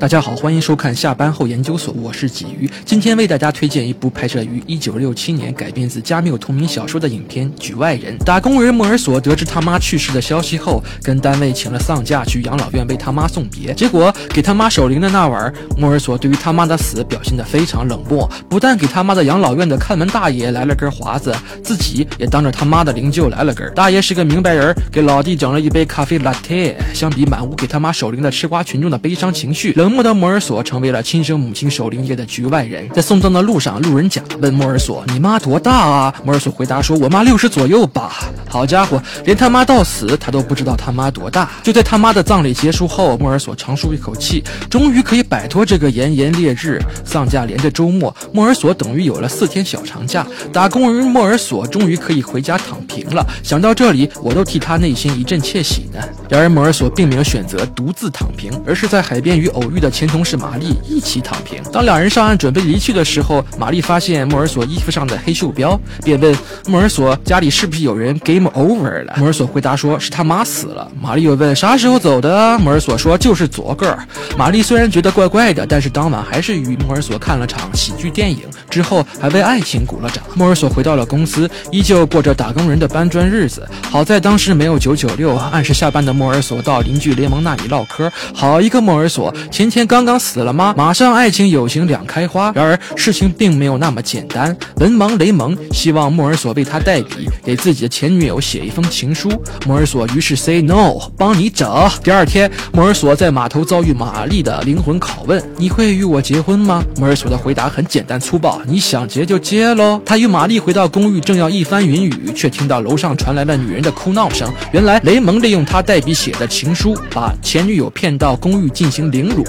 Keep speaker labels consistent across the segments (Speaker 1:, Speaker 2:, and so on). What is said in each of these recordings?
Speaker 1: 大家好，欢迎收看下班后研究所，我是鲫鱼。今天为大家推荐一部拍摄于一九六七年、改编自加缪同名小说的影片《局外人》。打工人莫尔索得知他妈去世的消息后，跟单位请了丧假去养老院为他妈送别。结果给他妈守灵的那晚，莫尔索对于他妈的死表现得非常冷漠，不但给他妈的养老院的看门大爷来了根华子，自己也当着他妈的灵柩来了根。大爷是个明白人，给老弟整了一杯咖啡 latte。相比满屋给他妈守灵的吃瓜群众的悲伤情绪，冷。冷漠的莫尔索成为了亲生母亲守灵夜的局外人。在送葬的路上，路人甲问莫尔索：“你妈多大啊？”莫尔索回答说：“我妈六十左右吧。”好家伙，连他妈到死他都不知道他妈多大。就在他妈的葬礼结束后，莫尔索长舒一口气，终于可以摆脱这个炎炎烈日。丧假连着周末，莫尔索等于有了四天小长假。打工人莫尔索终于可以回家躺平了。想到这里，我都替他内心一阵窃喜呢。然而莫尔索并没有选择独自躺平，而是在海边与偶遇。的前同事玛丽一起躺平。当两人上岸准备离去的时候，玛丽发现莫尔索衣服上的黑袖标，便问莫尔索家里是不是有人 game over 了。莫尔索回答说是他妈死了。玛丽又问啥时候走的？莫尔索说就是昨个。玛丽虽然觉得怪怪的，但是当晚还是与莫尔索看了场喜剧电影，之后还为爱情鼓了掌。莫尔索回到了公司，依旧过着打工人的搬砖日子。好在当时没有九九六，按时下班的莫尔索到邻居联盟那里唠嗑。好一个莫尔索前。今天刚刚死了吗？马上爱情友情两开花。然而事情并没有那么简单。文盲雷蒙希望莫尔索为他代笔，给自己的前女友写一封情书。莫尔索于是 say no，帮你整。第二天，莫尔索在码头遭遇玛丽的灵魂拷问：“你会与我结婚吗？”莫尔索的回答很简单粗暴：“你想结就结喽。”他与玛丽回到公寓，正要一番云雨，却听到楼上传来了女人的哭闹声。原来雷蒙利用他代笔写的情书，把前女友骗到公寓进行凌辱。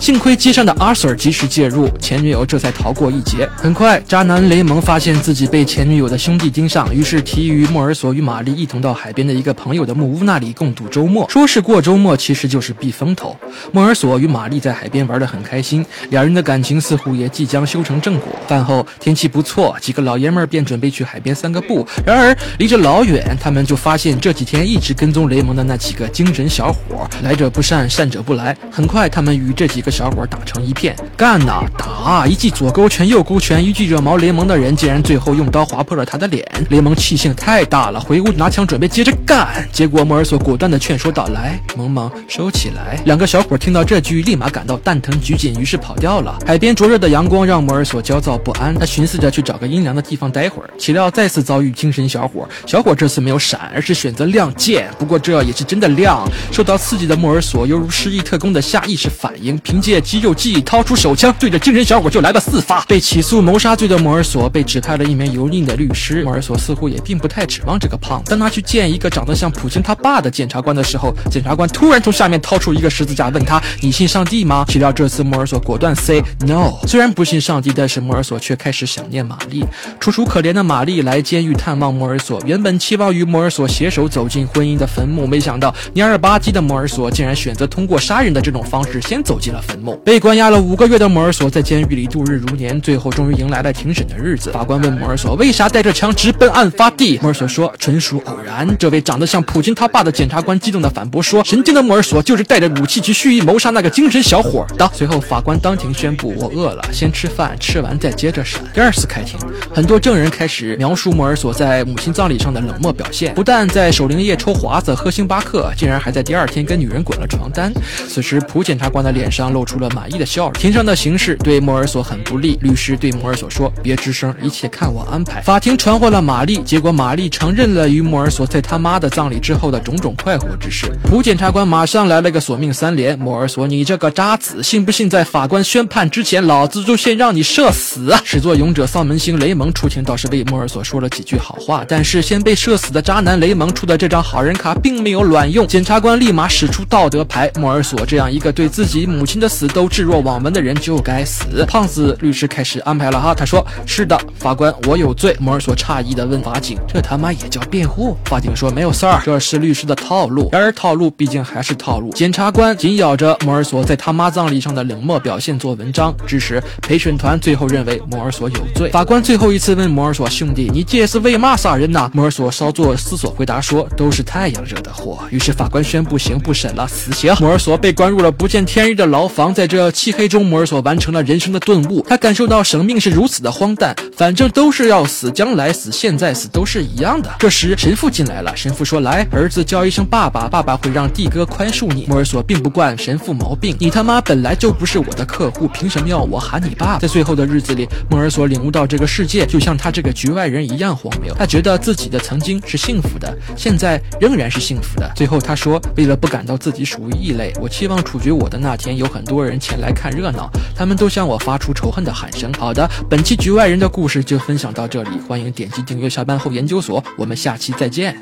Speaker 1: 幸亏街上的阿 Sir 及时介入，前女友这才逃过一劫。很快，渣男雷蒙发现自己被前女友的兄弟盯上，于是提议莫尔索与玛丽一同到海边的一个朋友的木屋那里共度周末。说是过周末，其实就是避风头。莫尔索与玛丽在海边玩得很开心，两人的感情似乎也即将修成正果。饭后天气不错，几个老爷们儿便准备去海边散个步。然而离着老远，他们就发现这几天一直跟踪雷蒙的那几个精神小伙来者不善，善者不来。很快，他们与这几个小伙打成一片，干呐打！一记左勾拳、右勾拳，一记惹毛雷蒙的人，竟然最后用刀划破了他的脸。雷蒙气性太大了，回屋拿枪准备接着干，结果莫尔索果断的劝说道：“来，萌萌，收起来。”两个小伙听到这句，立马感到蛋疼拘谨，于是跑掉了。海边灼热的阳光让莫尔索焦躁不安，他寻思着去找个阴凉的地方待会儿，岂料再次遭遇精神小伙。小伙这次没有闪，而是选择亮剑，不过这也是真的亮。受到刺激的莫尔索犹如失忆特工的下意识反应，凭借肌肉记忆掏出手枪，对着精神小伙就来了四发。被起诉谋杀罪的莫尔索被指派了一名油腻的律师。莫尔索似乎也并不太指望这个胖子。当他去见一个长得像普京他爸的检察官的时候，检察官突然从下面掏出一个十字架，问他：“你信上帝吗？”岂料这次莫尔索果断 say no。虽然不信上帝，但是莫尔索却开始想念玛丽。楚楚可怜的玛丽来监狱探望莫尔索，原本期望与莫尔索携手走进婚姻的坟墓，没想到蔫儿吧唧的莫尔索竟然选择通过杀人的这种方式先走进了坟墓。被关押了五个月的摩尔索在监狱里度日如年，最后终于迎来了庭审的日子。法官问摩尔索为啥带着枪直奔案发地，摩尔索说纯属偶然。这位长得像普京他爸的检察官激动地反驳说，神经的摩尔索就是带着武器去蓄意谋杀那个精神小伙的。随后法官当庭宣布，我饿了，先吃饭，吃完再接着审。第二次开庭，很多证人开始描述摩尔索在母亲葬礼上的冷漠表现，不但在守灵夜抽华子喝星巴克，竟然还在第二天跟女人滚了床单。此时普检察官的脸上露出了满意的笑容。庭上的形势对莫尔索很不利，律师对莫尔索说：“别吱声，一切看我安排。”法庭传唤了玛丽，结果玛丽承认了与莫尔索在他妈的葬礼之后的种种快活之事。普检察官马上来了个索命三连：“莫尔索，你这个渣子，信不信在法官宣判之前，老子就先让你射死？”始作俑者丧门星雷蒙出庭倒是为莫尔索说了几句好话，但是先被射死的渣男雷蒙出的这张好人卡并没有卵用。检察官立马使出道德牌：莫尔索这样一个对自己母亲的死都置若罔闻的人就该死。胖子律师开始安排了哈，他说：“是的，法官，我有罪。”摩尔索诧异的问法警：“这他妈也叫辩护？”法警说：“没有事儿，这是律师的套路。”然而套路毕竟还是套路。检察官紧咬着摩尔索在他妈葬礼上的冷漠表现做文章，致使陪审团最后认为摩尔索有罪。法官最后一次问摩尔索：“兄弟，你这是为嘛杀人呢？”摩尔索稍作思索回答说：“都是太阳惹的祸。”于是法官宣布刑不审了，死刑。摩尔索被关入了不见天日。日的牢房，在这漆黑中，摩尔索完成了人生的顿悟。他感受到生命是如此的荒诞，反正都是要死，将来死，现在死，都是一样的。这时，神父进来了。神父说：“来，儿子叫一声爸爸，爸爸会让帝哥宽恕你。”摩尔索并不惯神父毛病：“你他妈本来就不是我的客户，凭什么要我喊你爸？”在最后的日子里，摩尔索领悟到这个世界就像他这个局外人一样荒谬。他觉得自己的曾经是幸福的，现在仍然是幸福的。最后他说：“为了不感到自己属于异类，我期望处决我的那天天有很多人前来看热闹，他们都向我发出仇恨的喊声。”好的，本期局外人的故事就分享到这里，欢迎点击订阅下班后研究所，我们下期再见。